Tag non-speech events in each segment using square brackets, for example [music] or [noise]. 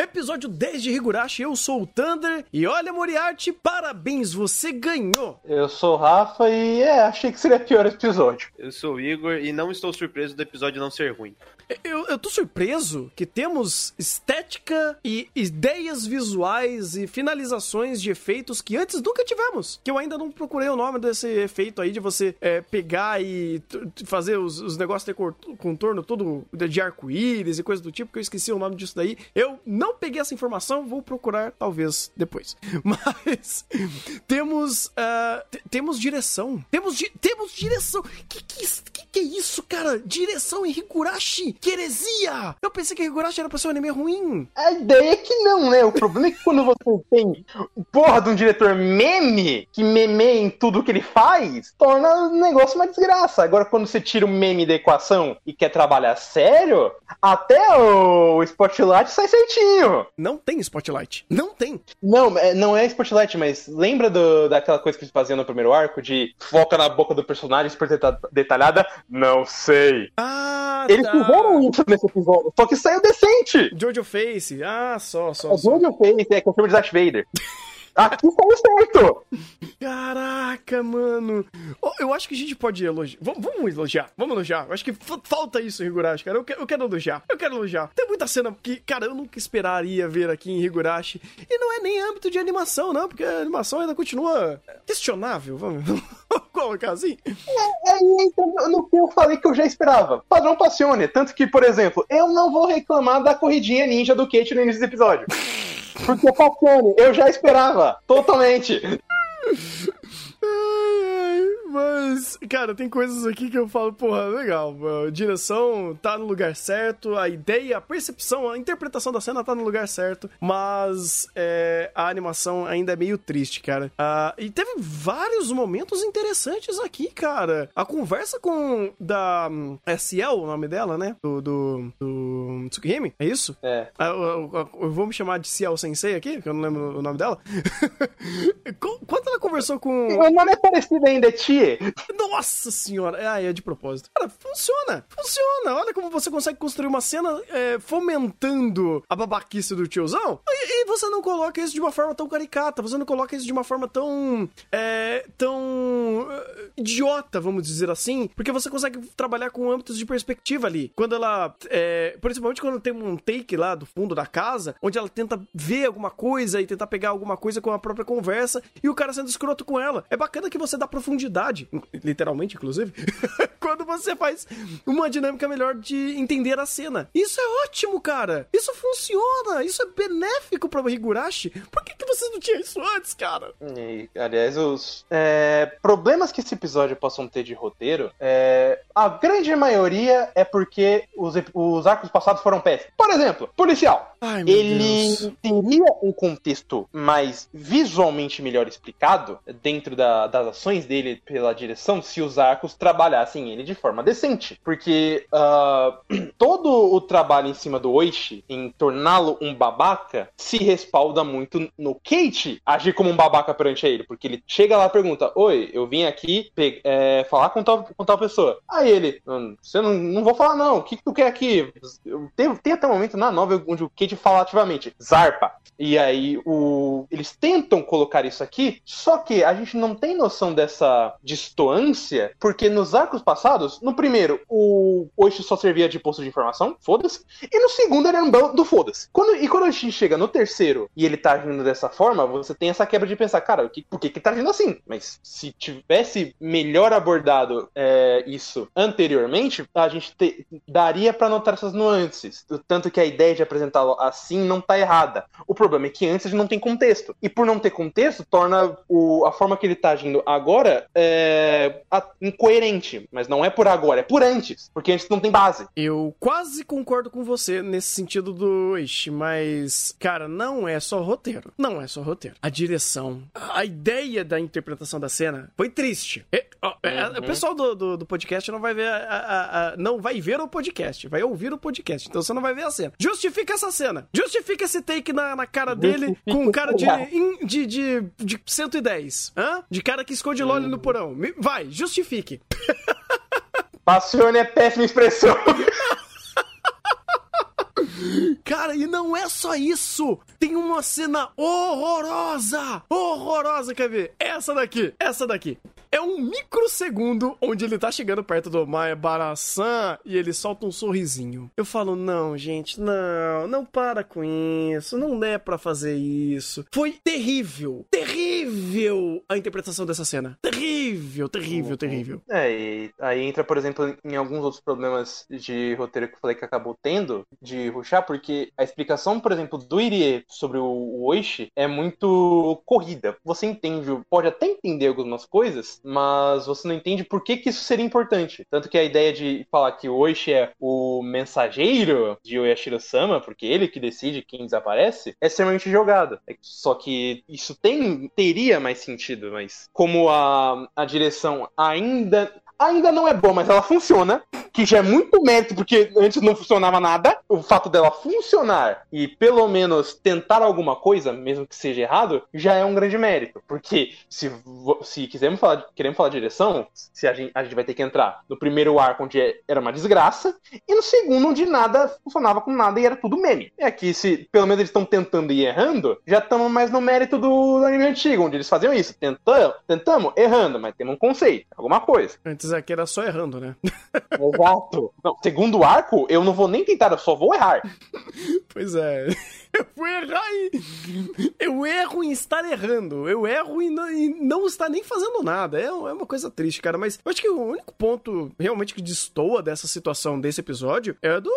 Episódio 10 de Higurashi, eu sou o Thunder e olha, Moriarty, parabéns, você ganhou! Eu sou o Rafa e é, achei que seria pior esse episódio. Eu sou o Igor e não estou surpreso do episódio não ser ruim. Eu, eu tô surpreso que temos estética e ideias visuais e finalizações de efeitos que antes nunca tivemos. Que eu ainda não procurei o nome desse efeito aí de você é, pegar e fazer os, os negócios de contorno todo de arco-íris e coisa do tipo, que eu esqueci o nome disso daí. Eu não peguei essa informação, vou procurar talvez depois. [laughs] Mas temos uh, temos direção. Temos, di temos direção. Que que, que isso, cara? Direção em Higurashi? Que heresia! Eu pensei que Higurashi era pra ser um anime ruim. A ideia é que não, né? O problema é que quando você tem porra de um diretor meme, que memeia em tudo que ele faz, torna o negócio uma desgraça. Agora, quando você tira o meme da equação e quer trabalhar sério, até o Spotlight sai certinho. Não tem Spotlight. Não tem. Não, é, não é Spotlight, mas lembra do, daquela coisa que eles faziam no primeiro arco de foca na boca do personagem super detalhada? Não sei. Ah, Eles tá. fizeram isso nesse episódio, só que saiu decente. Jojo Face. Ah, só, só. É só. Jojo Face, é que o filme de Darth Vader. [laughs] Aqui saiu certo. Caraca, mano. Eu acho que a gente pode elogiar. Vamos, vamos elogiar, vamos elogiar. Eu acho que fa- falta isso em Higurashi, cara. Eu quero, eu quero elogiar, eu quero elogiar. Tem muita cena que, cara, eu nunca esperaria ver aqui em Higurashi. E não é nem âmbito de animação, não, porque a animação ainda continua questionável, vamos, [laughs] vamos colocar assim. É entra no que eu falei que eu já esperava. Padrão Passione. Tanto que, por exemplo, eu não vou reclamar da corridinha ninja do Kate no início do episódio. Porque Passione, eu já esperava. Totalmente. Ai, ai, Mas, cara, tem coisas aqui que eu falo, porra, legal. A direção tá no lugar certo, a ideia, a percepção, a interpretação da cena tá no lugar certo, mas é, a animação ainda é meio triste, cara. Ah, e teve vários momentos interessantes aqui, cara. A conversa com da hum, Ciel, o nome dela, né? Do, do, do Tsukihime, é isso? É. Ah, Eu, eu- eu vou me chamar de Ciel Sensei aqui, que eu não lembro o nome dela. [laughs] Qu- Quando ela conversou com. O nome é parecido ainda, é Nossa senhora! Ah, é de propósito. Cara, funciona! Funciona! Olha como você consegue construir uma cena é, fomentando a babaquice do tiozão. E, e você não coloca isso de uma forma tão caricata, você não coloca isso de uma forma tão. É, tão. é, idiota, vamos dizer assim, porque você consegue trabalhar com âmbitos de perspectiva ali. Quando ela. É, principalmente quando tem um take lá do fundo da casa, onde ela tenta ver alguma coisa e tentar pegar alguma coisa com a própria conversa e o cara sendo escroto com ela. É bacana que você dá profundidade, literalmente, inclusive, [laughs] quando você faz uma dinâmica melhor de entender a cena. Isso é ótimo, cara! Isso funciona! Isso é benéfico pra Higurashi! Por que, que você não tinha isso antes, cara? E, aliás, os é, problemas que esse episódio possam ter de roteiro, é, a grande maioria é porque os, os arcos passados foram péssimos. Por exemplo, policial. Ai, Ele Deus. teria um contexto mais visualmente melhor explicado dentro da- das ações dele pela direção se os arcos trabalhassem ele de forma decente. Porque ah, [clears throat] todo o trabalho em cima do Oishi, em torná-lo um babaca, se respalda muito no Kate agir como um babaca perante ele. Porque ele chega lá e pergunta: Oi, eu vim aqui é, falar com tal, com tal pessoa. Aí ele, "Hum, você não, não vou falar não, o que, que tu quer aqui? Tem, tem até um momento na novela onde o Kate fala ativamente, Zarpa. E aí o, eles tentam colocar isso aqui, só que a gente não tem noção dessa distoância, porque nos arcos passados, no primeiro, o Oishi só servia de posto de informação, foda-se, e no segundo ele era um do foda-se. Quando, e quando a gente chega no terceiro e ele tá agindo dessa forma, você tem essa quebra de pensar, cara, o que, por que que tá agindo assim? Mas se tivesse melhor abordado é, isso anteriormente, a gente te- daria pra notar essas nuances. Tanto que a ideia de apresentá-lo assim não tá errada. O problema é que antes a gente não tem contexto. E por não ter contexto, torna o- a forma que ele tá agindo agora é, a- incoerente. Mas não é por agora, é por antes. Porque antes não tem base. Eu quase concordo com você nesse sentido do Ishi, mas, cara, não é só roteiro. Não é só roteiro. A direção, a ideia da interpretação da cena foi triste. É, é, Uhum. o pessoal do, do, do podcast não vai ver a- a- não vai ver o podcast, vai ouvir o podcast. Então você não vai ver a cena. Justifica essa cena. Justifica esse take na, na cara dele Justifica com um cara de, in- de, de, de 110. Hã? De cara que esconde lolly no porão. Vai, justifique. [laughs] Passione é péssima expressão. Cara, e não é só isso. Tem uma cena horrorosa. Horrorosa, quer ver? Essa daqui, essa daqui. É um microsegundo onde ele tá chegando perto do Maia Barasan e ele solta um sorrisinho. Eu falo, não, gente, não, não para com isso, não é pra fazer isso. Foi terrível, terrível a interpretação dessa cena. Terrível, terrível, terrível. É, e aí entra, por exemplo, em alguns outros problemas de roteiro que eu falei que acabou tendo de ruxar, porque a explicação, por exemplo, do Irie sobre o Oishi é muito corrida. Você entende, pode até entender algumas coisas, mas você não entende por que, que isso seria importante. Tanto que a ideia de falar que o Oishi é o mensageiro de Oyashiro-sama, porque ele que decide quem desaparece, é extremamente jogada. É Só que isso tem, teria mais sentido, mas como a, a direção ainda ainda não é boa, mas ela funciona, que já é muito mérito, porque antes não funcionava nada. O fato dela funcionar e pelo menos tentar alguma coisa, mesmo que seja errado, já é um grande mérito. Porque se, se quisermos falar, queremos falar de direção, se a gente, a gente vai ter que entrar no primeiro arco onde é- era uma desgraça, e no segundo onde nada funcionava com nada e era tudo meme. E aqui, se pelo menos eles estão tentando e errando, já estamos mais no mérito do, do anime antigo, onde eles faziam isso. Tentamos, tentamos, errando, mas temos um conceito, alguma coisa. Antes aqui era só errando, né? Exato. Não, segundo arco, eu não vou nem tentar, eu só vou errar. [laughs] Pois é. [laughs] Eu vou errar e... Eu erro em estar errando. Eu erro em não, em não estar nem fazendo nada. É, é uma coisa triste, cara. Mas eu acho que o único ponto realmente que destoa dessa situação, desse episódio, é do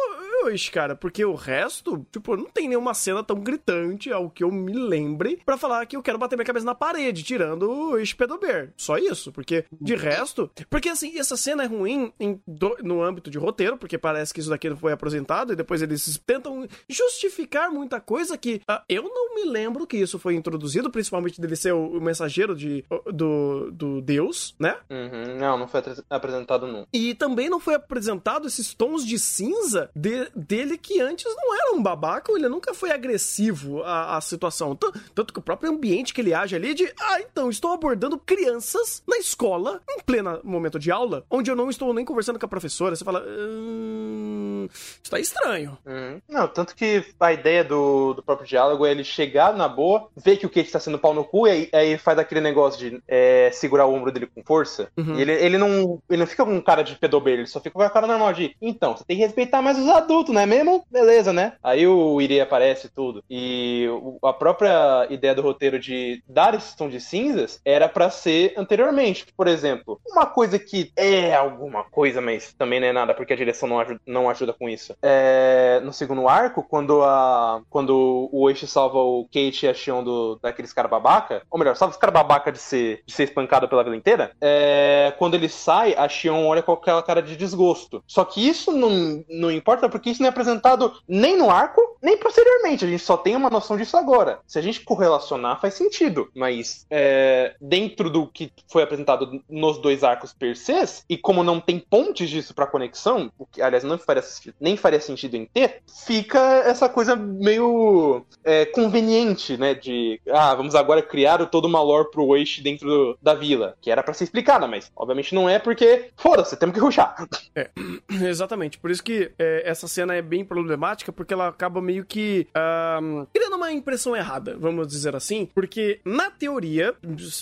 Yoshi, cara. Porque o resto, tipo, não tem nenhuma cena tão gritante, ao que eu me lembre, pra falar que eu quero bater minha cabeça na parede, tirando o Yoshi Pedobear. Só isso. Porque, de resto... Porque, assim, essa cena é ruim em do- no âmbito de roteiro, porque parece que isso daqui não foi apresentado, e depois eles tentam justificar muita coisa que ah, eu não me lembro que isso foi introduzido, principalmente dele ser o, o mensageiro de, do, do Deus, né? Uhum, não, não foi apresentado não. E também não foi apresentado esses tons de cinza de- dele que antes não era um babaca, ele nunca foi agressivo à, à situação. Tan- Tanto que o próprio ambiente que ele age ali de, ah, então, estou abordando crianças na escola, em pleno momento de aula, onde eu não estou nem conversando com a professora. Você fala, hum, isso tá estranho. Uhum. Não, tanto que a ideia do, do próprio diálogo é ele chegar na boa, ver que o Kate tá sendo pau no cu, e aí, aí faz aquele negócio de é, segurar o ombro dele com força. Uhum. E ele, ele, não, ele não fica com cara de pedobeiro, ele só fica com a cara normal de, então, você tem que respeitar mais os adultos, não é mesmo? Beleza, né? Aí o Irei aparece e tudo. E a própria ideia do roteiro de dar esse tom de cinzas era pra ser anteriormente. Por exemplo, uma coisa que é alguma coisa, mas também não é nada, porque a direção não ajuda, não ajuda com isso. É, no segundo arco, quando a quando o Oishi salva o Kate e a Shion do, daqueles cara babaca, ou melhor, salva os cara babaca de ser, de ser espancado pela vila inteira, é, quando ele sai, a Shion olha com aquela cara de desgosto. Só que isso não, não importa, porque isso não é apresentado nem no arco, nem posteriormente. A gente só tem uma noção disso agora. Se a gente correlacionar, faz sentido. Mas é, dentro do que foi apresentado nos dois arcos per se, e como não tem pontes disso pra conexão, o que aliás não faria, sentido- nem faria sentido em ter, fica essa coisa meio é, conveniente, né? De ah, vamos agora criar o- toda uma lore pro Oishi dentro do- da vila, que era pra ser explicada, mas obviamente não é porque foda-se, temos que ruxar. [clears throat] Exatamente, por isso que é, essa cena é bem problemática, porque ela acaba meio que ahm, criando uma impressão errada, vamos dizer assim, porque na teoria,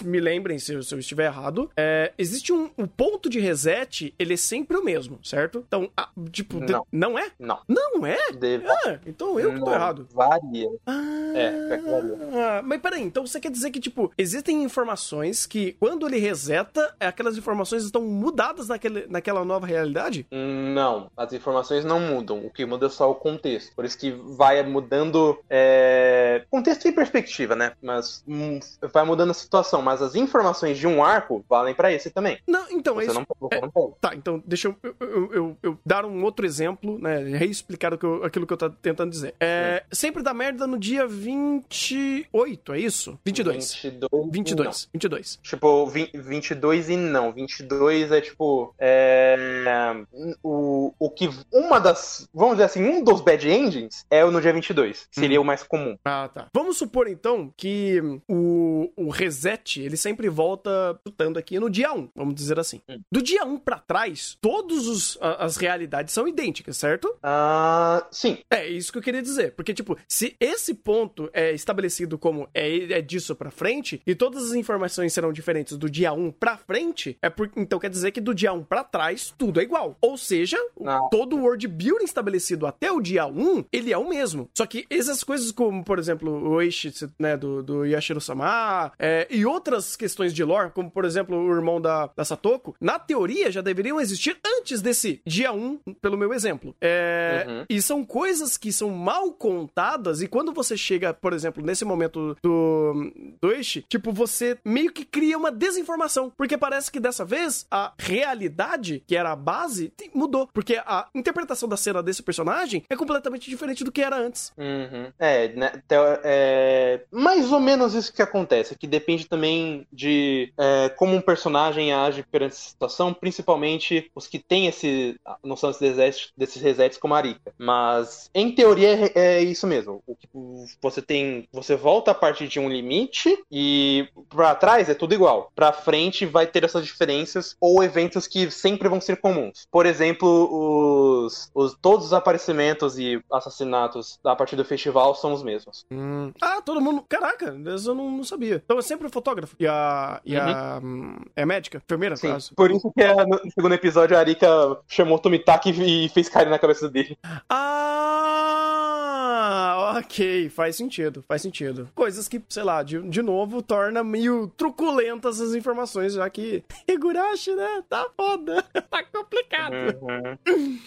me lembrem se, eu- se eu estiver errado, é, existe um, um ponto de reset, ele é sempre o mesmo, certo? Então, ah, tipo, de- Não. é? Não. Não é? Deve- Ah, então eu que tô não, errado. Varia. Ah, É, que varia. ah, mas peraí, então você quer dizer que, tipo, existem informações que, quando ele reseta, aquelas informações estão mudadas naquele, naquela nova realidade? Não, as informações não mudam. O que muda é só o contexto. Por isso que vai mudando é, contexto e perspectiva, né? Mas hum, vai mudando a situação. Mas as informações de um arco valem pra esse também. Não, então, é Você isso. não, não pode. Tá, então deixa eu, eu- eu- eu dar um outro exemplo exemplo, né? Reexplicar o que eu- aquilo que eu tô tentando dizer. É, sempre dá merda no dia 28, é isso? 22. 22. 22. 22. Tipo, vi- 22 e não. 22 é tipo. É, o, o que. Uma das. Vamos dizer assim, um dos bad endings é no dia 22. que Seria o mais comum. Ah, tá. Vamos supor, então, que o, o reset, ele sempre volta chutando aqui no dia 1, vamos dizer assim. Hum. Do dia 1 pra trás, todas as realidades são idênticas, certo? Ah, sim. É isso que eu queria dizer. Porque, tipo, se esse ponto é estabelecido como é, é disso pra frente, e todas as informações serão diferentes do dia 1 pra frente, é por, então quer dizer que do dia 1 pra trás, tudo é igual. Ou seja, Não. todo o world building estabelecido até o dia 1, ele é o mesmo. Só que essas coisas como, por exemplo, o Eishi, né, do, do Yashiro-sama, é, e outras questões de lore, como, por exemplo, o irmão da, da Satoko, na teoria já deveriam existir antes desse dia 1, pelo meu exemplo. É, Uhum. E são coisas que são mal contadas, e quando você chega, por exemplo, nesse momento do, do Eishi, tipo, você meio que cria uma desinformação, porque parece que dessa vez a realidade, que era a base, mudou, porque a interpretação da cena desse personagem é completamente diferente do que era antes. Uhum. É, né, é mais ou menos isso que acontece, que depende também de é, como um personagem age perante essa situação, principalmente os que têm esse a noção resets, desses resets como a Arika. Mas em teoria é, é isso mesmo. O você tem, você volta a partir de um limite e pra trás é tudo igual. Pra frente vai ter essas diferenças ou eventos que sempre vão ser comuns. Por exemplo, os, os todos os aparecimentos e assassinatos a partir do festival são os mesmos. Ah, todo mundo. Caraca, eu não, não sabia. Então é sempre o fotógrafo. E a. E a. hum, É médica? Enfermeira, Sim. caso. Por isso que é, no segundo episódio a Arika chamou Tomitaki e fez cair na cabeça dele. Ah, ok, faz sentido, faz sentido. Coisas que, sei lá, de, de novo, torna meio truculentas as informações, já que [laughs] Higurashi, né, tá foda, [laughs] tá complicado. Uhum. [laughs]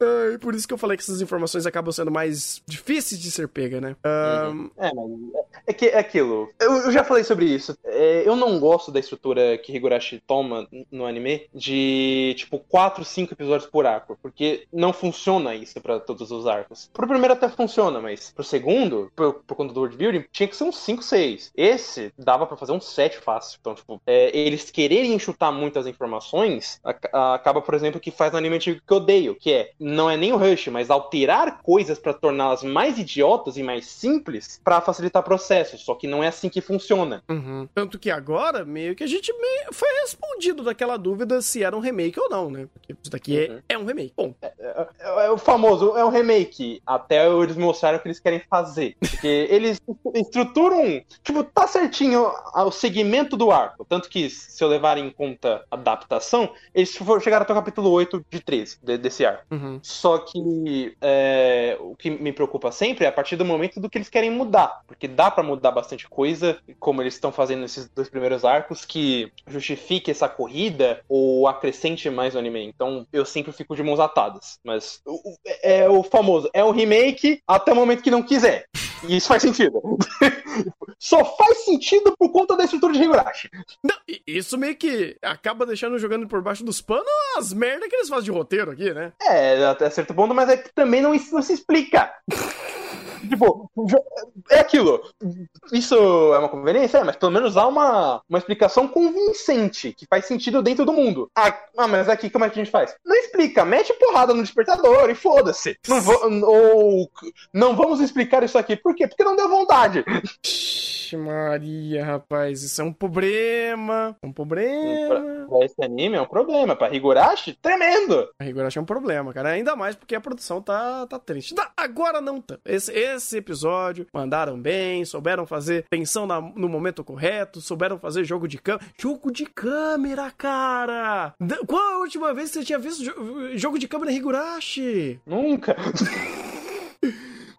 Ai, por isso que eu falei que essas informações acabam sendo mais difíceis de ser pega, né? Ahn, É, mas é, que, é aquilo. Eu, eu já falei sobre isso. É, eu não gosto da estrutura que Higurashi toma no anime de, tipo, 4, 5 episódios por arco. Porque não funciona isso pra todos os arcos. Pro primeiro até funciona, mas pro segundo, por, por conta do world building, tinha que ser uns 5, 6. Esse dava pra fazer uns 7 fácil. Então, tipo, é, eles quererem enxutar muitas informações, ac- acaba, por exemplo, que faz no anime antigo que eu odeio, que é, não é nem o Rush, mas alterar coisas pra torná-las mais idiotas e mais simples pra facilitar processos. Só que não é assim que funciona. uhum. Tanto que agora, meio que a gente meio foi respondido daquela dúvida se era um remake ou não, né? Porque isso daqui é- Uhum. é, um remake. Bom, É, é o famoso, é um remake. Até eles mostraram o que eles querem fazer. Porque [laughs] eles estruturam. Tipo, tá certinho o segmento do arco. Tanto que, se eu levar em conta a adaptação, eles for- chegaram até o capítulo 8 de 13 de- desse arco. uhum. Só que é, o que me preocupa sempre é a partir do momento do que eles querem mudar. Porque dá pra mudar bastante coisa, como eles estão fazendo nesses dois primeiros arcos, que justifique essa corrida ou acrescente mais o anime. Então eu sempre fico de mãos atadas. Mas o- o- é o famoso, é um remake até o momento que não quiser. E isso faz sentido. [laughs] Só faz sentido por conta da estrutura de Higurashi. Não, isso meio que acaba deixando jogando por baixo dos panos as merdas que eles fazem de roteiro aqui, né? É, até certo ponto, mas é que também não, não se explica. [laughs] tipo, é aquilo. Isso é uma conveniência, é, mas pelo menos há uma, uma explicação convincente, que faz sentido dentro do mundo. Ah, ah, mas aqui como é que a gente faz? Não explica, mete porrada no despertador e foda-se. Não vou- ou não vamos explicar isso aqui. Por quê? Porque não deu vontade. Ixi, Maria, rapaz, isso é um problema. Um problema. Pra esse anime é um problema. Pra Higurashi, tremendo. A Higurashi é um problema, cara. Ainda mais porque a produção tá, tá triste. Tá, agora não tanto. Esse, esse episódio mandaram bem, souberam fazer tensão na- no momento correto, souberam fazer jogo de câmera. Jogo de câmera, cara! Qual a última vez que você tinha visto jo- jogo de câmera Higurashi? Nunca. [laughs]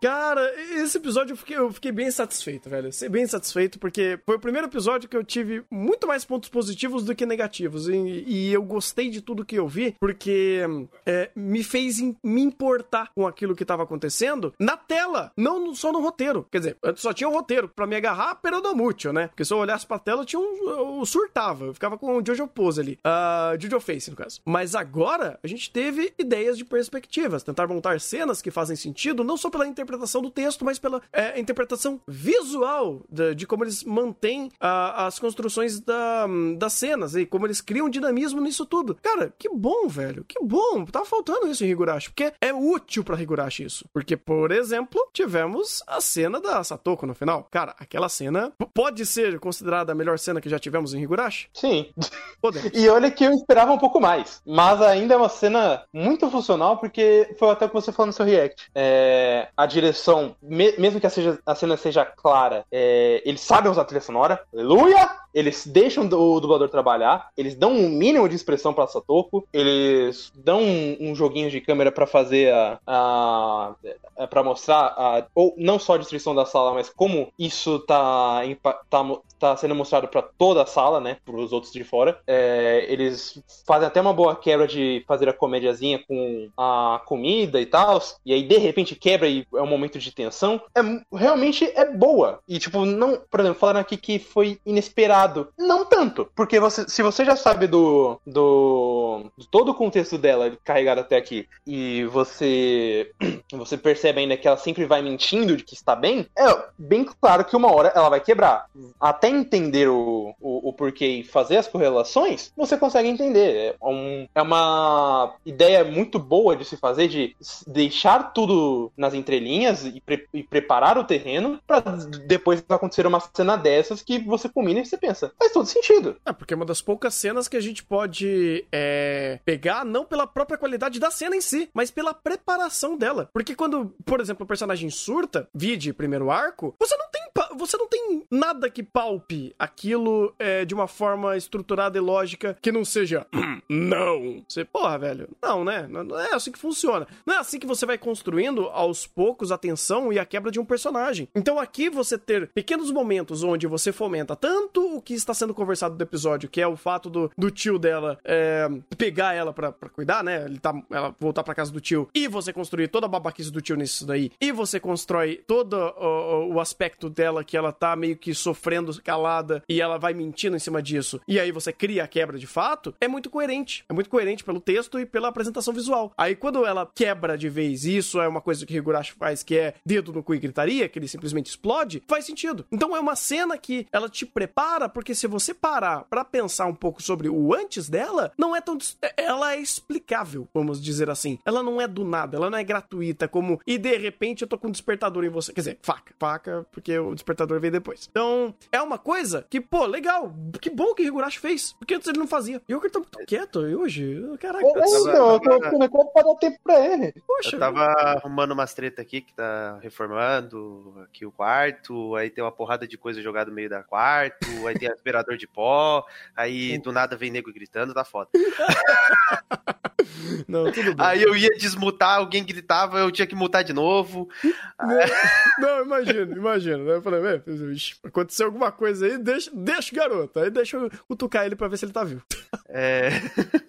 Cara, esse episódio eu fiquei, eu fiquei bem satisfeito, velho. Ser bem satisfeito, porque foi o primeiro episódio que eu tive muito mais pontos positivos do que negativos. E, e eu gostei de tudo que eu vi, porque é, me fez in, me importar com aquilo que tava acontecendo na tela, não só no roteiro. Quer dizer, antes só tinha o roteiro para me agarrar peronomútil, né? Porque se eu olhasse pra tela, eu tinha um. Eu surtava. Eu ficava com o Jojo Pose ali. Uh, Jojo Face, no caso. Mas agora, a gente teve ideias de perspectivas. Tentar montar cenas que fazem sentido, não só pela interpretação do texto, mas pela é, interpretação visual de, de, como eles mantêm uh, as construções da, das cenas e como eles criam dinamismo nisso tudo. Cara, que bom, velho. Que bom. Tava faltando isso em Higurashi. Porque é útil para Higurashi isso. Porque, por exemplo, tivemos a cena da Satoko no final. Cara, aquela cena pode ser considerada a melhor cena que já tivemos em Higurashi? Sim. Podemos. [laughs] E olha que eu esperava um pouco mais. Mas ainda é uma cena muito funcional, porque foi até o que você falou no seu react. É, a direção, me, mesmo que a, seja, a, cena seja clara, é, eles sabem usar a trilha sonora. Aleluia! Eles deixam o dublador trabalhar, eles dão um mínimo de expressão pra Satoko, eles dão um, um joguinho de câmera para fazer a, a, a para mostrar a, ou não só a destruição da sala, mas como isso tá, tá, tá sendo mostrado para toda a sala, né, pros outros de fora. É, eles fazem até uma boa quebra de fazer a comédiazinha com a comida e tal, e aí de repente quebra e é um momento de tensão. É realmente é boa. E tipo, não, por exemplo, falaram aqui que foi inesperado não tanto, porque você, se você já sabe do, do, do todo o contexto dela carregado até aqui e você [clears throat] você percebe ainda que ela sempre vai mentindo de que está bem, é bem claro que uma hora ela vai quebrar. Até entender o, o, o porquê e fazer as correlações, você consegue entender. É, um, é uma ideia muito boa de se fazer, de deixar tudo nas entrelinhas e, pre, e preparar o terreno para depois acontecer uma cena dessas que você combina e você pensa pensa, faz todo sentido. É, porque é uma das poucas cenas que a gente pode é, pegar não pela própria qualidade da cena em si, mas pela preparação dela. Porque quando, por exemplo, o personagem surta, vide primeiro arco, você não você não tem nada que palpe aquilo é, de uma forma estruturada e lógica que não seja não. Você, porra, velho, não, né? Não é assim que funciona. Não é assim que você vai construindo aos poucos a tensão e a quebra de um personagem. Então aqui você ter pequenos momentos onde você fomenta tanto o que está sendo conversado do episódio, que é o fato do, do tio dela é, pegar ela pra, pra cuidar, né? Ele tá, ela voltar pra casa do tio e você construir toda a babaquice do tio nisso daí, e você constrói todo o, o aspecto dela que ela tá meio que sofrendo calada e ela vai mentindo em cima disso, e aí você cria a quebra de fato, é muito coerente. É muito coerente pelo texto e pela apresentação visual. Aí quando ela quebra de vez, isso é uma coisa que Higurashi faz, que é dedo no cu e gritaria, que ele simplesmente explode, faz sentido. Então é uma cena que ela te prepara porque se você parar para pensar um pouco sobre o antes dela, não é tão. Ela é explicável, vamos dizer assim. Ela não é do nada, ela não é gratuita, como. E de repente eu tô com um despertador em você. Quer dizer, faca. Faca, porque o despertador veio depois. Então, é uma coisa que, pô, legal. Que bom que Higurashi fez. Porque antes ele não fazia. E eu que tô muito quieto hoje. Caraca. É, então, eu tô ficando pra dar tempo pra ele. Poxa. Eu tava arrumando umas treta aqui que tá reformando aqui o quarto. Aí tem uma porrada de coisa jogada no meio da quarto. Aí tem aspirador de pó, aí do nada vem nego gritando, tá foda. [laughs] Não, tudo bem. Aí eu ia desmutar, alguém gritava, eu tinha que mutar de novo. Não, não imagino, imagino. Eu falei, aconteceu alguma coisa aí, deixa, deixa o garoto. Aí deixa eu cutucar ele pra ver se ele tá vivo. É. [laughs]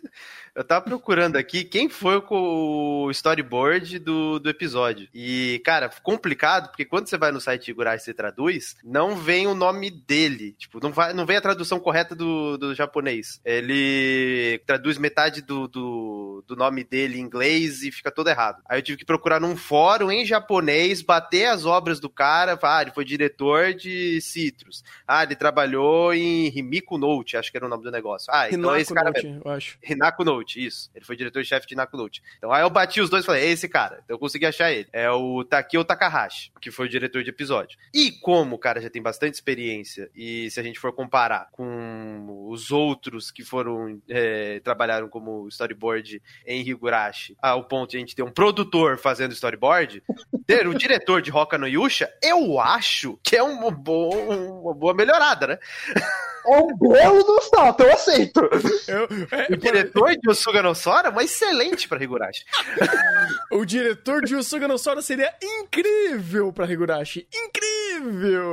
Eu tava procurando aqui quem foi o storyboard do, do episódio. E, cara, complicado, porque quando você vai no site de Gurai e você traduz, não vem o nome dele. Tipo, não, vai, não vem a tradução correta do, do japonês. Ele traduz metade do, do, do nome dele em inglês e fica todo errado. Aí eu tive que procurar num fórum em japonês, bater as obras do cara. Ah, ele foi diretor de Citrus. Ah, ele trabalhou em Himiko Note, acho que era o nome do negócio. Ah, então é esse cara Note, mesmo. Eu acho. Hinako Note. Note, isso. Ele foi diretor-chefe de Nakunote. Então aí eu bati os dois e falei, é esse cara. Então eu consegui achar ele. É o Takeo Takahashi, que foi o diretor de episódio. E como o cara já tem bastante experiência, e se a gente for comparar com os outros que foram é, trabalharam como storyboard em Higurashi, ao ponto de a gente ter um produtor fazendo storyboard, ter o diretor de Roka no Yusha, eu acho que é uma boa, uma boa melhorada, né? é um belo do salto, eu aceito. Eu- é, O diretor de Osuga no Sora é uma excelente pra Higurashi. [laughs] o diretor de Yusuga no Sora seria incrível pra Higurashi. Incrível!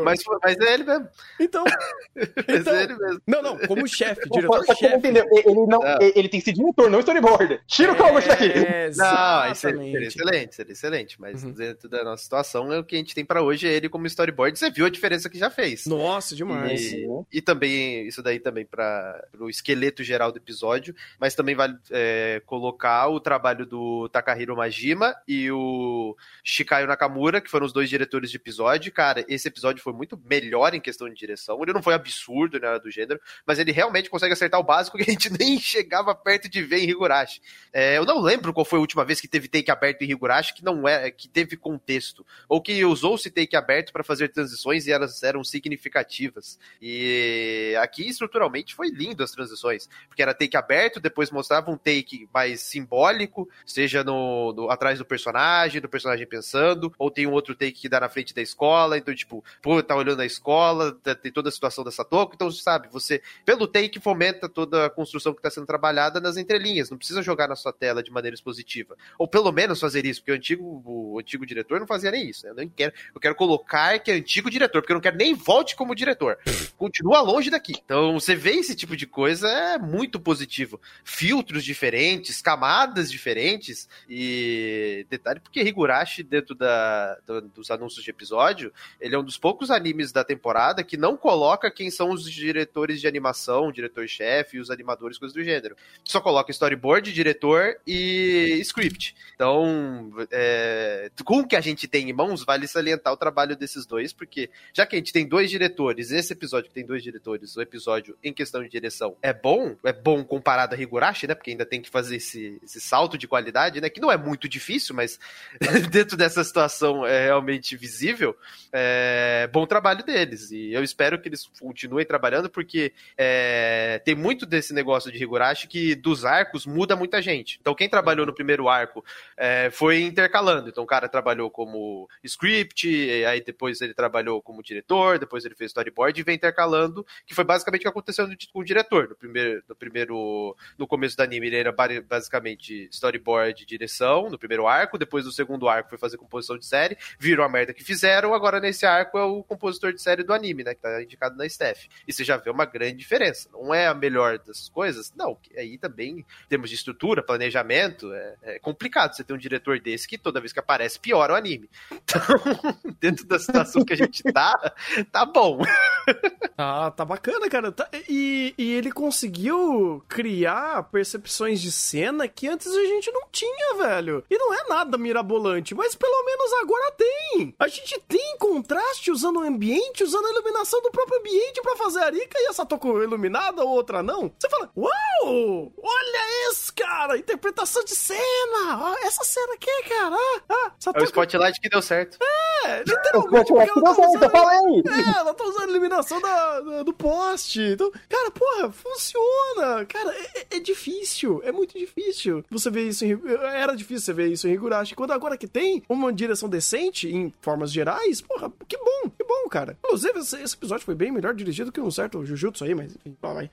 Mas, mas é ele mesmo. Então, [laughs] Então- é ele mesmo. não, não, como chefe, que diretor-chefe. entendeu. Ele, não, Não. ele tem que ser diretor, não storyboard. Tira o Kawaguchi daqui. É, Não, isso seria, exatamente. seria excelente, seria excelente. Mas Uhum. dentro da nossa situação, é o que a gente tem pra hoje é ele como storyboard. Você viu a diferença que já fez. Nossa, demais. E, e também, isso daí também para o esqueleto geral do episódio, mas também vale é, colocar o trabalho do Takahiro Majima e o Shikayo Nakamura, que foram os dois diretores de episódio. Cara, esse episódio foi muito melhor em questão de direção. Ele não foi absurdo, nada do gênero, mas ele realmente consegue acertar o básico que a gente [laughs] nem chegava perto de ver em Higurashi. É, eu não lembro qual foi a última vez que teve take aberto em Higurashi que não é, que teve contexto, ou que usou-se take aberto para fazer transições e elas eram significativas. E aqui, estruturalmente, foi lindo as transições, porque era take aberto, depois mostrava um take mais simbólico, seja no, no- atrás do personagem, do personagem pensando, ou tem um outro take que dá na frente da escola, então, tipo, pô, tá olhando a escola, tá- tem toda a situação da Satoko, então, sabe, você, pelo take, fomenta toda a construção que está sendo trabalhada nas entrelinhas, não precisa jogar na sua tela de maneira expositiva. Ou pelo menos fazer isso, porque o antigo, o antigo diretor não fazia nem isso, né? Eu nem quero, eu quero colocar que é antigo diretor, porque eu não quero nem volte como diretor. Continua longe daqui. Então, você vê esse tipo de coisa é muito positivo. Filtros diferentes, camadas diferentes e detalhe porque Higurashi dentro da, do- dos anúncios de episódio, ele é um dos poucos animes da temporada que não coloca quem são os diretores de animação, diretor-chefe os animadores, coisas do gênero. Só coloca storyboard, diretor e script. Então, é, com o que a gente tem em mãos, vale salientar o trabalho desses dois, porque já que a gente tem dois diretores, esse episódio que tem dois diretores, o episódio em questão de direção é bom, é bom comparado a Higurashi, né? Porque ainda tem que fazer esse, esse salto de qualidade, né? Que não é muito difícil, mas [laughs] dentro dessa situação é realmente visível. É bom trabalho deles. E eu espero que eles continuem trabalhando, porque é, tem muito desse negócio de Higurashi que dos arcos muda muita gente. Então, quem trabalhou no primeiro arco é, foi intercalando. Então, o cara trabalhou como script, aí depois ele trabalhou como diretor, depois ele fez storyboard e vem intercalando, que foi basicamente o que aconteceu com o diretor. No primeiro, no primeiro, no começo do anime, ele era basicamente storyboard direção, no primeiro arco, depois no segundo arco foi fazer composição de série, virou a merda que fizeram, agora nesse arco é o compositor de série do anime, né, que tá indicado na staff. E você já vê uma grande diferença. Não é a melhor das coisas? Não, aí também, em termos de estrutura, planejamento, é, é complicado você ter um diretor desse que toda vez que aparece piora o anime. [laughs] Então, dentro da situação que a gente tá, tá bom. [laughs] Ah, tá bacana, cara. Tá- e, e ele conseguiu criar percepções de cena que antes a gente não tinha, velho. E não é nada mirabolante, mas pelo menos agora tem. A gente tem contraste usando o ambiente, usando a iluminação do próprio ambiente pra fazer a Arika e a Satoko iluminada, ou outra não. Você fala, uau! Olha isso, cara! Interpretação de cena! Ó, essa cena aqui, cara! Ah, ah, É o Spotlight que deu certo. é, [laughs] Eu literalmente, porque que não tá sei, eu falei! É, ela tá usando a iluminação da, da- do poste. Então, cara, porra, funciona. Cara, é, é- é difícil. É muito difícil. Você vê isso em. Era difícil você ver isso em Higurashi. Quando agora que tem uma direção decente, em formas gerais, porra, que bom, que bom, cara. Inclusive, esse, esse episódio foi bem melhor dirigido que um certo Jujutsu aí, mas enfim, lá vai.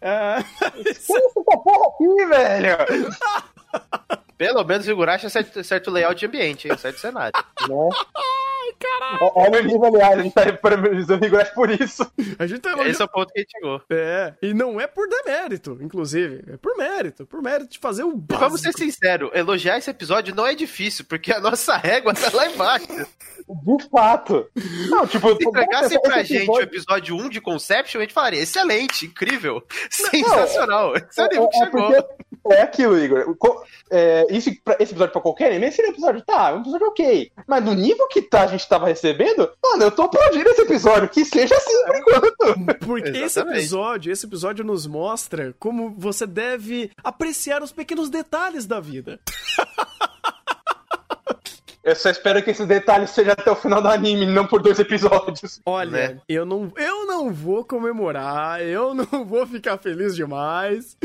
É, [laughs] isso, essa porra aqui, velho? Pelo menos Higurashi é certo, certo layout de ambiente, hein? Certo cenário. Né? Olha o nível, aliás, a gente tá parabenizando o Higurashi por isso. a gente tá Esse elogiando. é o ponto que a gente chegou. É, e não é por demérito, inclusive. É por mérito. Por mérito de fazer o básico. vamos ser sinceros, elogiar esse episódio não é difícil, porque a nossa [laughs] régua tá lá embaixo. De fato. Não, tipo, Se entregassem pra esse gente o episódio- episódio 1 de Conception, a gente falaria, excelente, incrível, sensacional. Esse É, que é chegou. porque é aquilo, Igor. É, isso, pra- esse episódio pra qualquer anime, esse episódio tá, é um episódio ok. Mas no nível que tá, a gente tava recebendo, mano, eu tô aplaudindo esse episódio. Que seja assim por enquanto. Porque esse episódio, esse episódio nos mostra como você deve apreciar os pequenos detalhes da vida. [laughs] Eu só espero que esses detalhes sejam até o final do anime, não por dois episódios. Olha, Né? eu não, eu não vou comemorar, eu [laughs] não vou ficar feliz demais.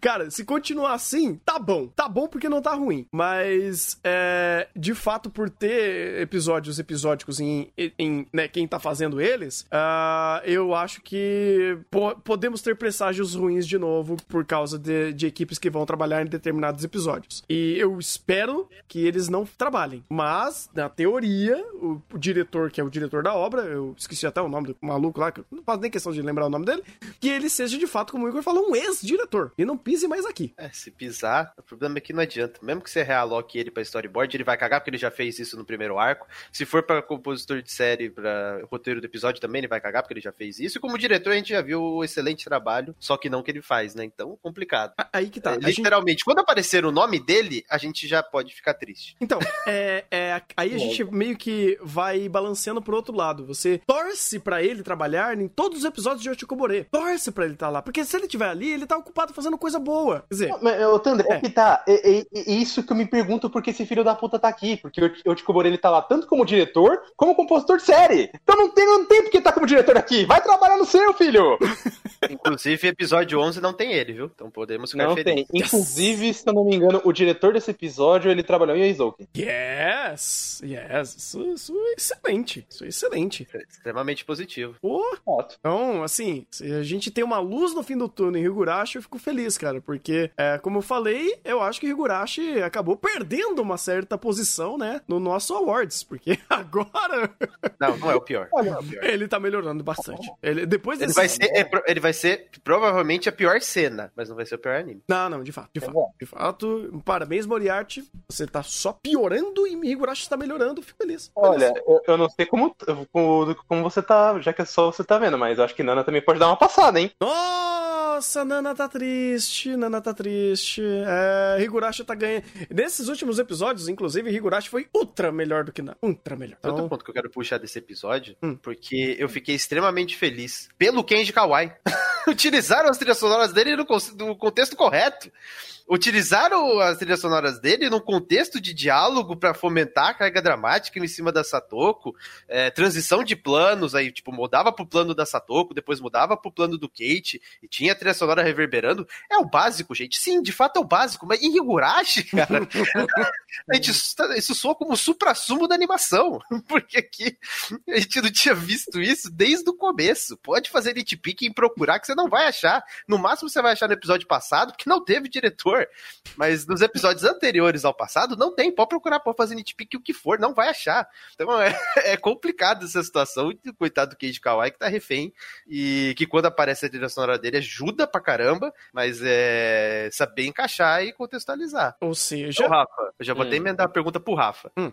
Cara, se continuar assim, tá bom. Tá bom porque não tá ruim. Mas, é, de fato, por ter episódios episódicos em, em né, quem tá fazendo eles, uh, eu acho que po podemos ter presságios ruins de novo por causa de, de equipes que vão trabalhar em determinados episódios. E eu espero que eles não trabalhem. Mas, na teoria, o, o diretor, que é o diretor da obra, eu esqueci até o nome do maluco lá, que não faço nem questão de lembrar o nome dele, que ele seja de fato, como o Igor falou, um ex-diretor. E não pise mais aqui. É, se pisar, o problema é que não adianta. Mesmo que você realoque ele pra storyboard, ele vai cagar, porque ele já fez isso no primeiro arco. Se for para compositor de série, para roteiro do episódio também, ele vai cagar, porque ele já fez isso. E como diretor, a gente já viu o excelente trabalho, só que não que ele faz, né? Então, complicado. Aí que tá. É, literalmente, gente... quando aparecer o nome dele, a gente já pode ficar triste. Então, é, é aí a gente meio que vai balanceando pro outro lado. Você torce para ele trabalhar em todos os episódios de Oshikobore. Torce para ele estar tá lá. Porque se ele estiver ali, ele tá ocupado fazendo coisa boa. Quer dizer. Mas, ô, Tandre, é. é que tá. É, é, é, isso que eu me pergunto porque esse filho da puta tá aqui. Porque o Oshikobore ele tá lá tanto como diretor, como compositor de série. Então não tem, não tem porque tá como diretor aqui. Vai trabalhar no seu, filho! [laughs] Inclusive, episódio 11 não tem ele, viu? Então podemos ficar Não felizes. tem. Inclusive, se eu não me engano, o diretor desse episódio, ele trabalhou em Eizouken. Yes! Yes! Isso, isso é excelente. Isso é excelente. É extremamente positivo. Pô! Então, assim, se a gente tem uma luz no fim do túnel em Higurashi, eu fico feliz, cara. Porque, é, como eu falei, eu acho que Higurashi acabou perdendo uma certa posição, né? No nosso Awards. Porque [laughs] agora... Não, não é o pior. Olha, é o pior. Ele tá melhorando bastante. Ele, depois ele vai, ser, é, ele vai ser provavelmente a pior cena, mas não vai ser o pior anime. Não, não, de fato, de é fato. Bom. De fato, parabéns, Moriarty. Você tá só piorando e Higurashi tá melhorando, fico feliz. Olha, eu, eu, não sei como, como, como você tá, já que é só você tá vendo, mas eu acho que Nana também pode dar uma passada, hein? Nossa, Nana tá triste, Nana tá triste. É, Higurashi tá ganhando. Nesses últimos episódios, inclusive, Higurashi foi ultra melhor do que Nana. Ultra melhor. Então... Outro ponto que eu quero puxar desse episódio, hum. porque eu fiquei extremamente feliz pelo Kenji Kawai. [laughs] Utilizaram as trilhas sonoras dele no, no contexto correto utilizaram as trilhas sonoras dele num contexto de diálogo para fomentar a carga dramática em cima da Satoko, é, transição de planos, aí, tipo, mudava pro plano da Satoko, depois mudava pro plano do Kate, e tinha a trilha sonora reverberando. É o básico, gente. Sim, de fato é o básico, mas em Higurashi, cara, [laughs] a gente, isso soa como supra-sumo da animação, [laughs] porque aqui a gente não tinha visto isso desde o começo. Pode fazer nitpicking e procurar que você não vai achar. No máximo você vai achar no episódio passado, porque não teve diretor for. Mas nos episódios anteriores ao passado, não tem. Pode procurar, pode fazer nitpick o que for, não vai achar. Então é, [laughs] é complicado essa situação. Coitado do Keiji Kawai, que tá refém. E que quando aparece a trilha sonora dele, ajuda pra caramba, mas é saber encaixar e contextualizar. Ou seja. Ô, Rafa, eu já vou hum. até emendar a pergunta pro Rafa. Hum.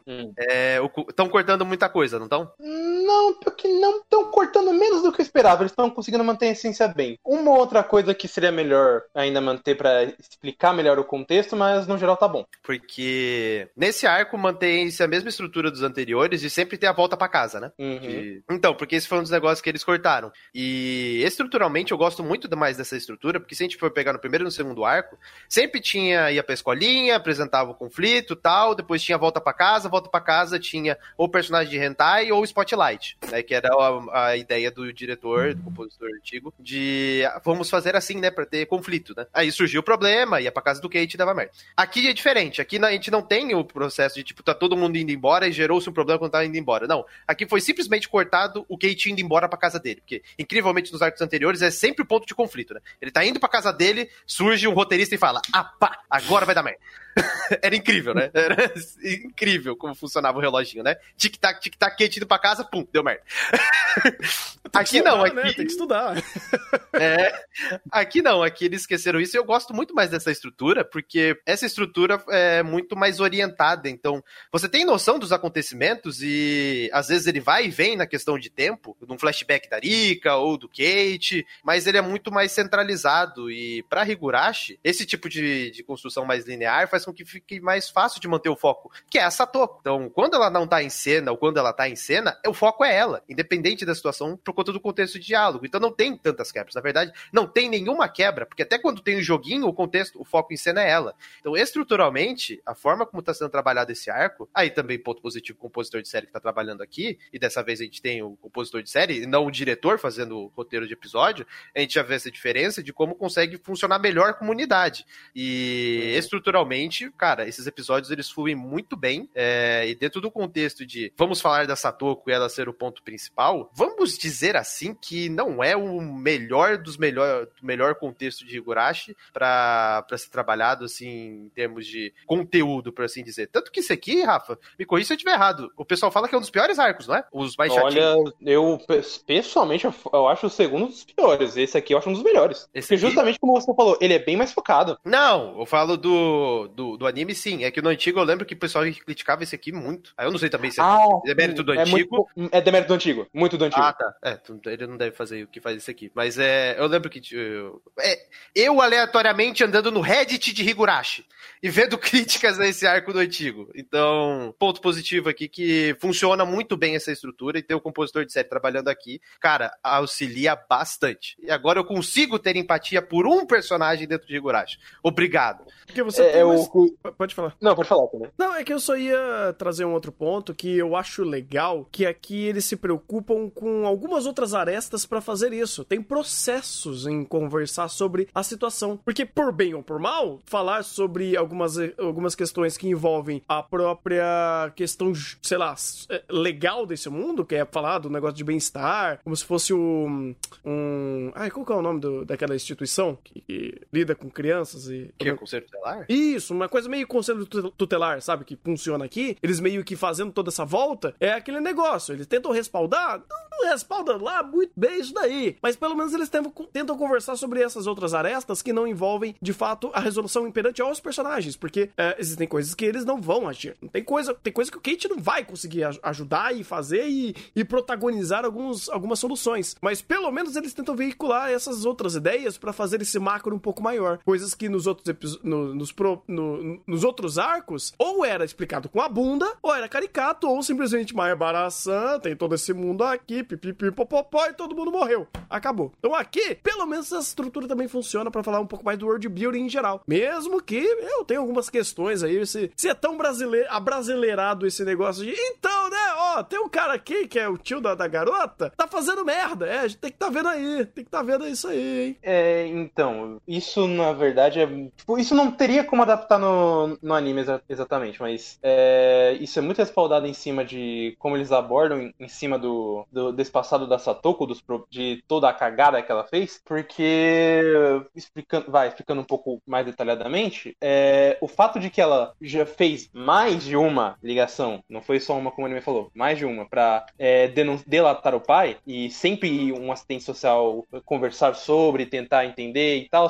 Estão é, cortando muita coisa, não estão? Não, porque não estão cortando menos do que eu esperava. Eles estão conseguindo manter a essência bem. Uma outra coisa que seria melhor ainda manter para explicar explicar melhor o contexto, mas no geral tá bom. Porque nesse arco mantém-se a mesma estrutura dos anteriores e sempre tem a volta para casa, né? Uhum. De... Então, porque esse foi um dos negócios que eles cortaram. E estruturalmente eu gosto muito mais dessa estrutura, porque se a gente for pegar no primeiro e no segundo arco, sempre tinha, ia pra escolinha, apresentava o conflito tal, depois tinha volta para casa, volta para casa tinha ou personagem de hentai ou spotlight, né? Que era a, a ideia do diretor, do compositor antigo, de ah, vamos fazer assim, né? Pra ter conflito, né? Aí surgiu o problema, ia pra pra casa do Kate e dava merda. Aqui é diferente. Aqui a gente não tem o processo de, tipo, tá todo mundo indo embora e gerou-se um problema quando tava indo embora. Não. Aqui foi simplesmente cortado o Kate indo embora pra casa dele. Porque, incrivelmente, nos arcos anteriores é sempre o ponto de conflito, né? Ele tá indo pra casa dele, surge um roteirista e fala: ah, pá, agora vai dar merda. [laughs] Era incrível, né? Era incrível como funcionava o reloginho, né? Tic-tac, tic-tac, indo pra casa, pum, deu merda. [laughs] aqui estudar, não, aqui. Né? Tem que estudar. [laughs] É, aqui não, aqui eles esqueceram isso e eu gosto muito mais dessa estrutura, porque essa estrutura é muito mais orientada. Então, você tem noção dos acontecimentos e às vezes ele vai e vem na questão de tempo, num flashback da Rika ou do Kate, mas ele é muito mais centralizado. E para Higurashi, esse tipo de, de construção mais linear faz faz com que fique mais fácil de manter o foco, que é a Satoko. Então, quando ela não tá em cena ou quando ela tá em cena, o foco é ela, independente da situação, por conta do contexto de diálogo. Então não tem tantas quebras. Na verdade, não tem nenhuma quebra, porque até quando tem o um joguinho, o contexto, o foco em cena é ela. Então, estruturalmente, a forma como tá sendo trabalhado esse arco, aí também ponto positivo, o compositor de série que tá trabalhando aqui, e dessa vez a gente tem o compositor de série, e não o diretor fazendo o roteiro de episódio, a gente já vê essa diferença de como consegue funcionar melhor a comunidade. E estruturalmente, cara, esses episódios eles fluem muito bem, é, e dentro do contexto de vamos falar da Satoko e ela ser o ponto principal, vamos dizer assim que não é o melhor dos melhor, melhor contexto de Higurashi para ser trabalhado assim em termos de conteúdo, por assim dizer. Tanto que esse aqui, Rafa, me corrija se eu estiver errado. O pessoal fala que é um dos piores arcos, não é? Os mais Olha, chatinhos. eu pessoalmente eu acho o segundo dos piores. Esse aqui eu acho um dos melhores. Esse Porque justamente como você falou, ele é bem mais focado. Não, eu falo do, do, do, anime sim. É que no antigo eu lembro que o pessoal criticava esse aqui muito. Aí eu não sei também se é, ah, é mérito do é antigo. Muito, é demérito do antigo. Muito do antigo. Ah, tá. É, ele não deve fazer o que faz esse aqui. Mas é, eu lembro que. Eu, é, eu aleatoriamente andando no Reddit de Higurashi e vendo [laughs] críticas a esse arco do antigo. Então, ponto positivo aqui que funciona muito bem essa estrutura e ter o compositor de série trabalhando aqui, cara, auxilia bastante. E agora eu consigo ter empatia por um personagem dentro de Higurashi. Obrigado. Porque você é, é mais... o... Pode falar. Não, pode falar também. Não, é que eu só ia trazer um outro ponto que eu acho legal, que aqui eles se preocupam com algumas outras arestas para fazer isso. Tem processos em conversar sobre a situação. Porque, por bem ou por mal, falar sobre algumas, algumas questões que envolvem a própria questão, sei lá, é, legal desse mundo, que é falar do negócio de bem-estar, como se fosse um. um ai, qual que é o nome do, daquela instituição que, que lida com crianças e. Que é conselho tutelar? Isso, uma coisa meio conselho tutelar, sabe? Que funciona aqui. Eles meio que fazendo toda essa volta. É aquele negócio. Eles tentam respaldar. Não, não respalda lá muito bem isso daí. Mas pelo menos eles tentam, tentam conversar sobre essas outras arestas que não envolvem, de fato, a resolução imperante aos personagens. Porque é, existem coisas que eles não vão agir. Tem coisa, tem coisa que o Kate não vai conseguir ajudar e fazer e, e protagonizar alguns, algumas soluções. Mas pelo menos eles tentam veicular essas outras ideias para fazer esse macro um pouco maior. Coisas que nos outros, no, nos, pro, no, nos outros arcos, ou era explicado com a bunda, ou era caricato, ou simplesmente Maia Baraçã, tem todo esse mundo aqui, pipipi, popopó, e todo mundo morreu. Acabou. Então aqui, pelo menos essa estrutura também funciona para falar um pouco mais do world building em geral. Mesmo que eu tenha algumas questões aí, se, se é tão brasileiro, abrasileirado esse negócio de, então, né, ó, tem um cara aqui que é o tio da, da garota, tá fazendo merda. É, a gente tem que tá vendo aí, tem que tá vendo isso aí, hein? É, então, isso na verdade é. Tipo, isso não teria como adaptar no, no anime exa exatamente, mas é, isso é muito respaldado em cima de como eles abordam em, cima do, do, desse passado da Satoko, dos, de toda a cagada que ela fez, porque explicando, vai, explicando um pouco mais detalhadamente, é, o fato de que ela já fez mais de uma ligação, não foi só uma como o anime falou, mais de uma, pra é, delatar o pai, e sempre um assistente social conversar sobre, tentar entender e tal,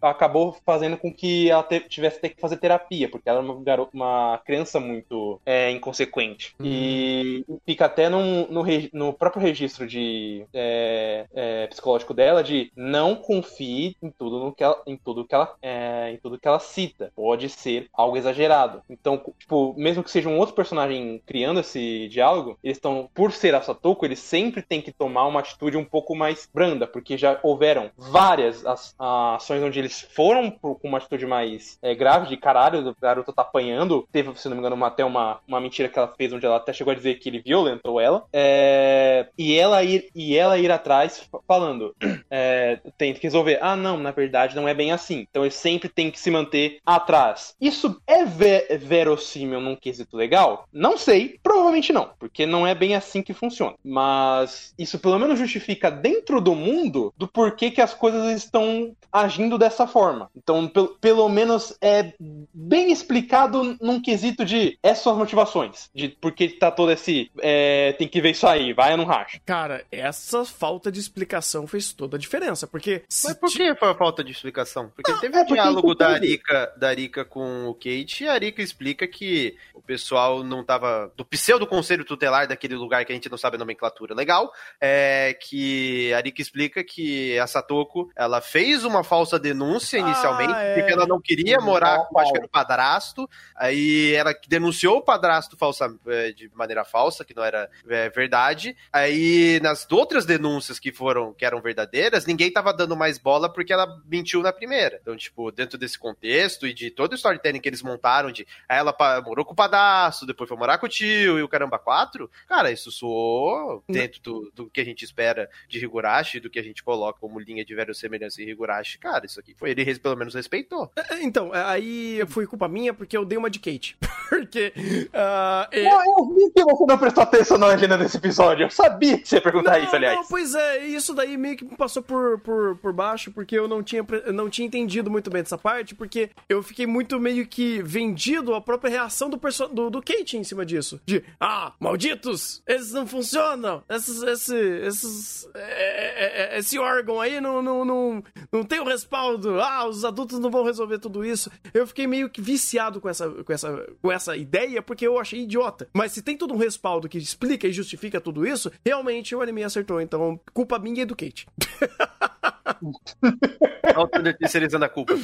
acabou fazendo com que ela tivesse que fazer terapia, porque ela era uma, garota, uma criança muito é, inconsequente. Uhum. E fica até no, no, no próprio registro de é, é, psicológico dela de não confie em tudo no que ela, em tudo que ela é, em tudo que ela cita. Pode ser algo exagerado. Então, tipo, mesmo que seja um outro personagem criando esse diálogo, eles estão, por ser a Satoko, eles sempre têm que tomar uma atitude um pouco mais branda, porque já houveram várias as, ações onde eles foram com uma atitude mais é, grave, de caralho, o garoto tá apanhando. Teve, se não me engano, uma, até uma, uma mentira que ela fez, onde ela até chegou a dizer que ele violentou ela. É, e, ela ir, e ela ir atrás falando: [clears throat] é, tem que resolver. Ah, não, na verdade não é bem assim. Então ele sempre tem que se manter atrás. Isso é ver, verossímil num quesito legal? Não sei, provavelmente não, porque não é bem assim que funciona. Mas isso pelo menos justifica dentro do mundo do porquê que as coisas estão agindo dessa forma. Então, pelo, pelo menos é bem explicado num quesito de essas são as motivações, de por que tá todo esse é, tem que ver isso aí, vai ou não racha. Cara, essa falta de explicação fez toda a diferença, porque... Mas por que foi a falta de explicação? Porque teve é um diálogo da Arika, da Arika com o Kate e a Arika explica que pessoal não tava. do pseudo conselho tutelar daquele lugar que a gente não sabe a nomenclatura legal, é que a Rika explica que a Satoko ela fez uma falsa denúncia inicialmente, Ah, é. porque ela não queria morar com, acho que era o padrasto, aí ela denunciou o padrasto falsa, é, de maneira falsa, que não era é, verdade. Aí nas outras denúncias que foram que eram verdadeiras, ninguém tava dando mais bola porque ela mentiu na primeira. Então, tipo, dentro desse contexto e de todo o storytelling que eles montaram de aí ela morou com o padrasto, depois foi morar com o tio e o caramba quatro, cara, isso soou dentro do, do que a gente espera de Higurashi, do que a gente coloca como linha de verossemelhança em Higurashi. Cara, isso aqui foi ele pelo menos respeitou. É, Então, é, aí foi culpa minha porque eu dei uma de Kate. [laughs] porque. ah, é- Não, eu vi que você não prestou atenção na Angela nesse episódio. Eu sabia que você ia perguntar isso, aliás. Não, pois é, isso daí meio que me passou por, por, por baixo, porque eu não tinha, não tinha entendido muito bem dessa parte, porque eu fiquei muito meio que vendido à própria reação do, do, do Kate em cima disso. De, ah, malditos, eles não funcionam, esses, esse, esses, é, é, é, esse órgão aí não, não, não, não tem o respaldo, ah, os adultos não vão resolver tudo isso. Eu fiquei meio que viciado com essa, com essa, com essa ideia, porque eu achei idiota. Mas se tem todo um respaldo que explica e justifica tudo isso, realmente o anime acertou. Então, culpa minha e do Kate. [laughs] [laughs] Terceirizando a culpa.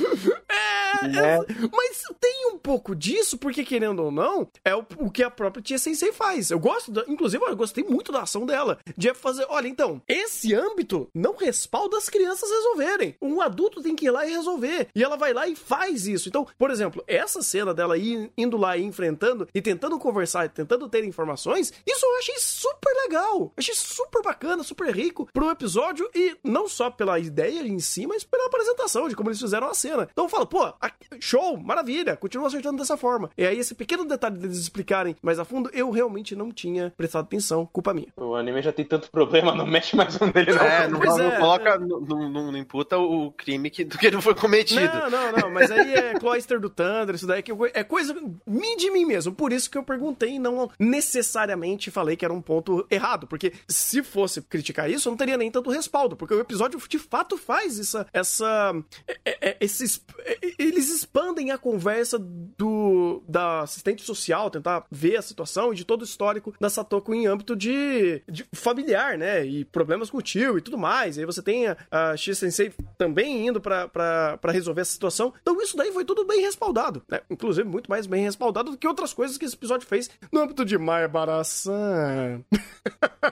Né? Mas tem um pouco disso, porque querendo ou não, é o, o que a própria Tia Sensei faz. Eu gosto, da, inclusive, eu gostei muito da ação dela. De fazer, olha, então, esse âmbito não respalda as crianças resolverem. Um adulto tem que ir lá e resolver. E ela vai lá e faz isso. Então, por exemplo, essa cena dela ir, indo lá e enfrentando e tentando conversar, tentando ter informações, isso eu achei super legal. Achei super bacana, super rico pro episódio e não só pela ideia em si, mas pela apresentação de como eles fizeram a cena. Então eu falo, pô, show, maravilha, continua acertando dessa forma. E aí esse pequeno detalhe deles explicarem mais a fundo, eu realmente não tinha prestado atenção, culpa minha. O anime já tem tanto problema, não mexe mais um dele, não. É, não, não é, coloca, não, não, não imputa o crime que, do que não foi cometido. Não, não, não, mas aí é Cloister do Thunder, isso daí que eu- é coisa de mim mesmo. Por isso que eu perguntei e não necessariamente falei que era um ponto errado, porque se fosse criticar isso, eu não teria nem tanto respaldo, porque o episódio de fato faz essa essa é- é- é- esses eles expandem a conversa do da assistente social, tentar ver a situação e de todo o histórico da Satoko em âmbito de, de familiar, né? E problemas com o tio e tudo mais. E aí você tem a, a X-Sensei também indo pra resolver essa situação. Então isso daí foi tudo bem respaldado, né? Inclusive muito mais bem respaldado do que outras coisas que esse episódio fez no âmbito de Maia Barasan. [laughs]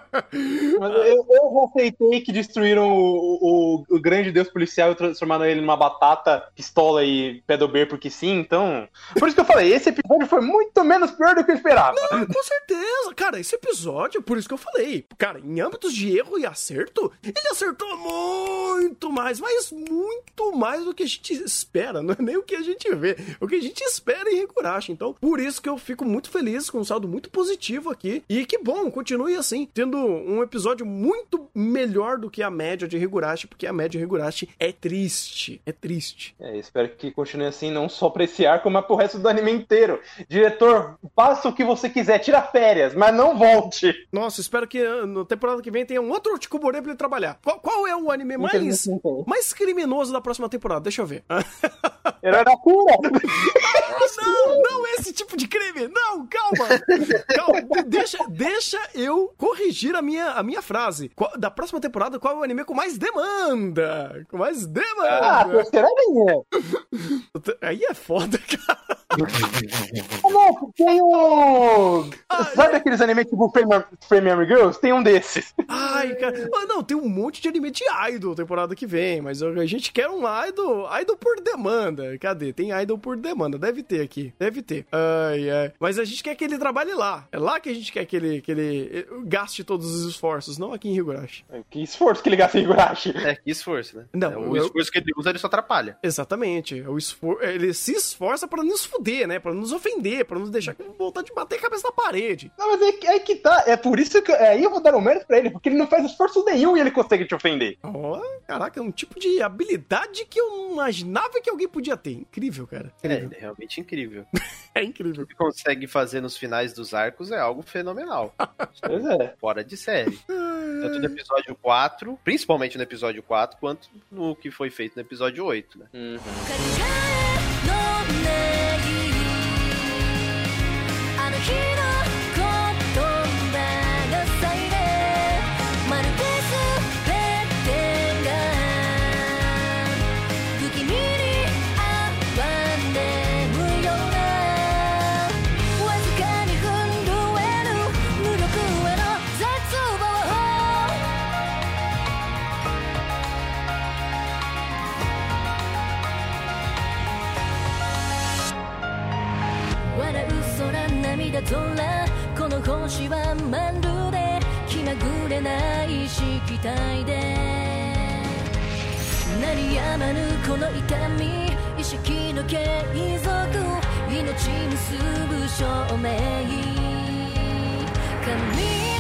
Mas eu, eu aceitei que destruíram o, o, o grande deus policial e transformaram ele numa batata, pistola e pedober porque sim, então. Por isso que eu falei, esse episódio foi muito menos pior do que eu esperava. Com certeza, cara, esse episódio, por isso que eu falei, cara, em âmbitos de erro e acerto, ele acertou muito mais, mas muito mais do que a gente espera, não é nem o que a gente vê, o que a gente espera em Higurashi. Então, por isso que eu fico muito feliz com um saldo muito positivo aqui, e que bom, continue assim, tendo um episódio muito melhor do que a média de Higurashi, porque a média de Higurashi é triste, é triste. É, espero que continue assim, não só pra esse arco, mas pro resto do anime inteiro. Diretor, faça o que você quiser, tira férias, mas não volte. Nossa, espero que ah, na temporada que vem tenha um outro Chikubore pra ele trabalhar. Qual, qual é o anime mais, mais criminoso da próxima temporada? Deixa eu ver. [laughs] Herói da cura! não, não esse tipo de crime. Não, calma. Calma, deixa, deixa eu corrigir a minha, a minha frase. Qual- da próxima temporada, qual é o anime com mais demanda? Com mais Ah, demanda. terceira linha. Aí é foda, cara. Não, tem o. Sabe aqueles animes tipo Army Girls? Tem um desses. Ai, cara. Ah, não, tem um monte de anime de idol temporada que vem, mas a gente quer um idol, idol por demanda. Cadê? Tem idol por demanda. Deve ter aqui. Deve ter. Ai, ai. Mas a gente quer que ele trabalhe lá. É lá que a gente quer que ele, que ele eh, gaste todos os esforços, não aqui em Higurashi. Que esforço que ele gasta em Higurashi. É, que esforço, né? Não, É, o eu- esforço que ele usa, ele só atrapalha. Exatamente. O esfor... Ele se esforça pra nos fuder, né? Pra nos ofender, pra nos deixar com vontade de bater a cabeça na parede. Não, mas é, que- é que tá. É por isso que. Aí eu vou dar um mérito pra ele, porque ele não faz esforço nenhum e ele consegue te ofender. Ó, caraca, é um tipo de habilidade que eu não imaginava que alguém podia ter. Incrível, cara. É, Incrível. ele é realmente incrível. [laughs] É incrível. O que consegue fazer nos finais dos arcos é algo fenomenal. [laughs] Pois é. Fora de série. [laughs] Tanto no episódio 4, principalmente no episódio 4, quanto no que foi feito no episódio 8, né?「あ涙空この星はまるで気まぐれない色体で。鳴りやまぬこの痛み意識の継続命結ぶ証明。神